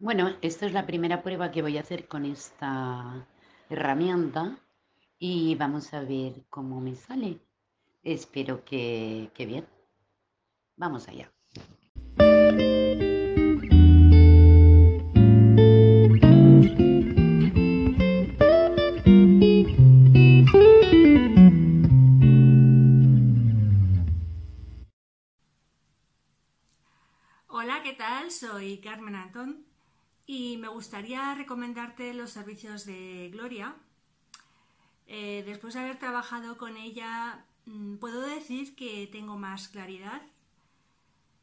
Bueno, esta es la primera prueba que voy a hacer con esta herramienta y vamos a ver cómo me sale. Espero que, que bien. Vamos allá. Hola, ¿qué tal? Soy Carmen Antón y me gustaría recomendarte los servicios de Gloria. Eh, después de haber trabajado con ella, mm, puedo decir que tengo más claridad.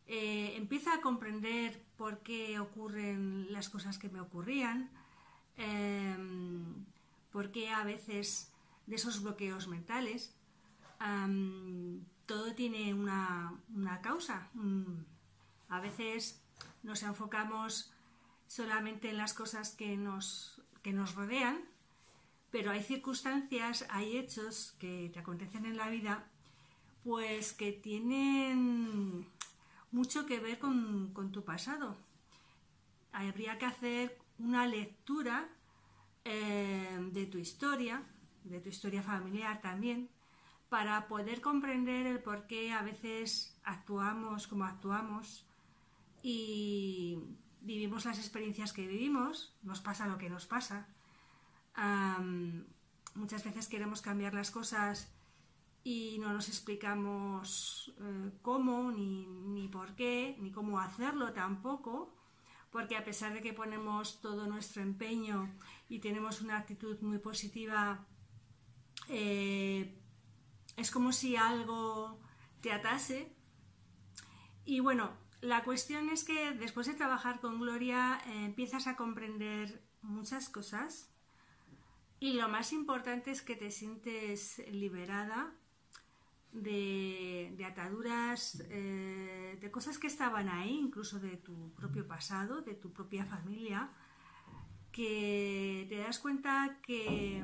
Eh, empiezo a comprender por qué ocurren las cosas que me ocurrían, em, por qué a veces de esos bloqueos mentales todo tiene una, causa. a veces nos enfocamos solamente en las cosas que nos, que nos rodean, pero hay circunstancias, hay hechos que te acontecen en la vida, pues que tienen mucho que ver con, tu pasado. Habría que hacer una lectura eh, de tu historia, de tu historia familiar también, para poder comprender el por qué a veces actuamos como actuamos y, vivimos las experiencias que vivimos, nos pasa lo que nos pasa. muchas veces queremos cambiar las cosas y no nos explicamos eh, cómo, ni, ni, por qué, ni cómo hacerlo tampoco, porque a pesar de que ponemos todo nuestro empeño y tenemos una actitud muy positiva, eh, es como si algo te atase. Y bueno, la cuestión es que después de trabajar con Gloria eh, empiezas a comprender muchas cosas y lo más importante es que te sientes liberada de, ataduras, eh, de cosas que estaban ahí, incluso de tu propio pasado, de tu propia familia, que te das cuenta que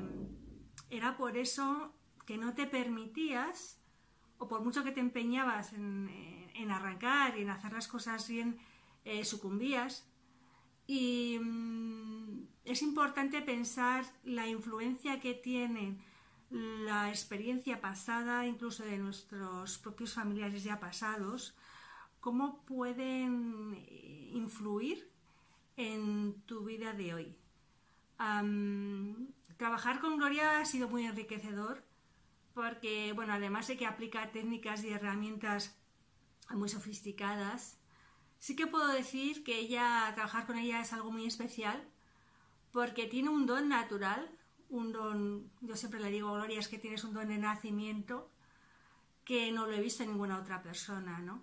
era por eso que no te permitías, o por mucho que te empeñabas en en arrancar y en hacer las cosas bien, eh, sucumbías. Y mm, es importante pensar la influencia que tiene la experiencia pasada, incluso de nuestros propios familiares ya pasados, cómo pueden eh, influir en tu vida de hoy. trabajar con Gloria ha sido muy enriquecedor porque, bueno, además de que aplica técnicas y herramientas muy sofisticadas. Sí que puedo decir que ella, trabajar con ella es algo muy especial porque tiene un don natural, un don, yo siempre le digo, Gloria, es que tienes un don de nacimiento que no lo he visto en ninguna otra persona, ¿no?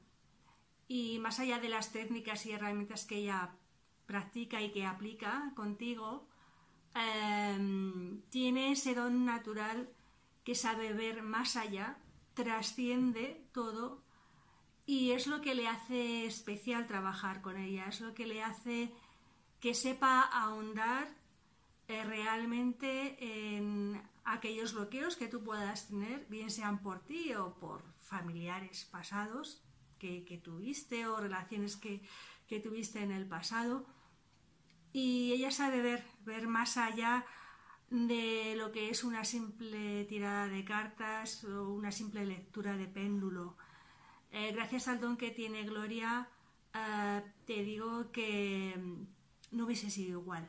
Y más allá de las técnicas y herramientas que ella practica y que aplica contigo, em, tiene ese don natural que sabe ver más allá, trasciende todo y es lo que le hace especial trabajar con ella, es lo que le hace que sepa ahondar eh, realmente en aquellos bloqueos que tú puedas tener, bien sean por ti o por familiares pasados que, tuviste o relaciones que, que, tuviste en el pasado. Y ella sabe ver, ver más allá de lo que es una simple tirada de cartas o una simple lectura de péndulo eh, gracias al don que tiene Gloria, eh, te digo que mm, no hubiese sido igual.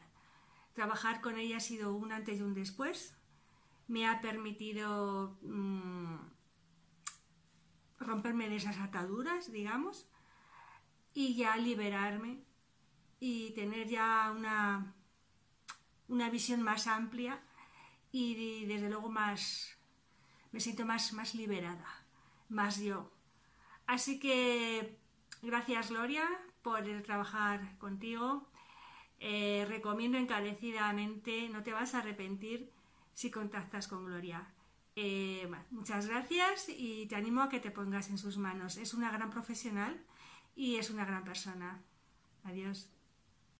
Trabajar con ella ha sido un antes y un después. Me ha permitido mm, romperme de esas ataduras, digamos, y ya liberarme y tener ya una, una visión más amplia y, desde luego más, me siento más, más liberada, más yo. Así que gracias Gloria por trabajar contigo. Eh, recomiendo encarecidamente, no te vas a arrepentir si contactas con Gloria. Eh, muchas gracias y te animo a que te pongas en sus manos. Es una gran profesional y es una gran persona. Adiós.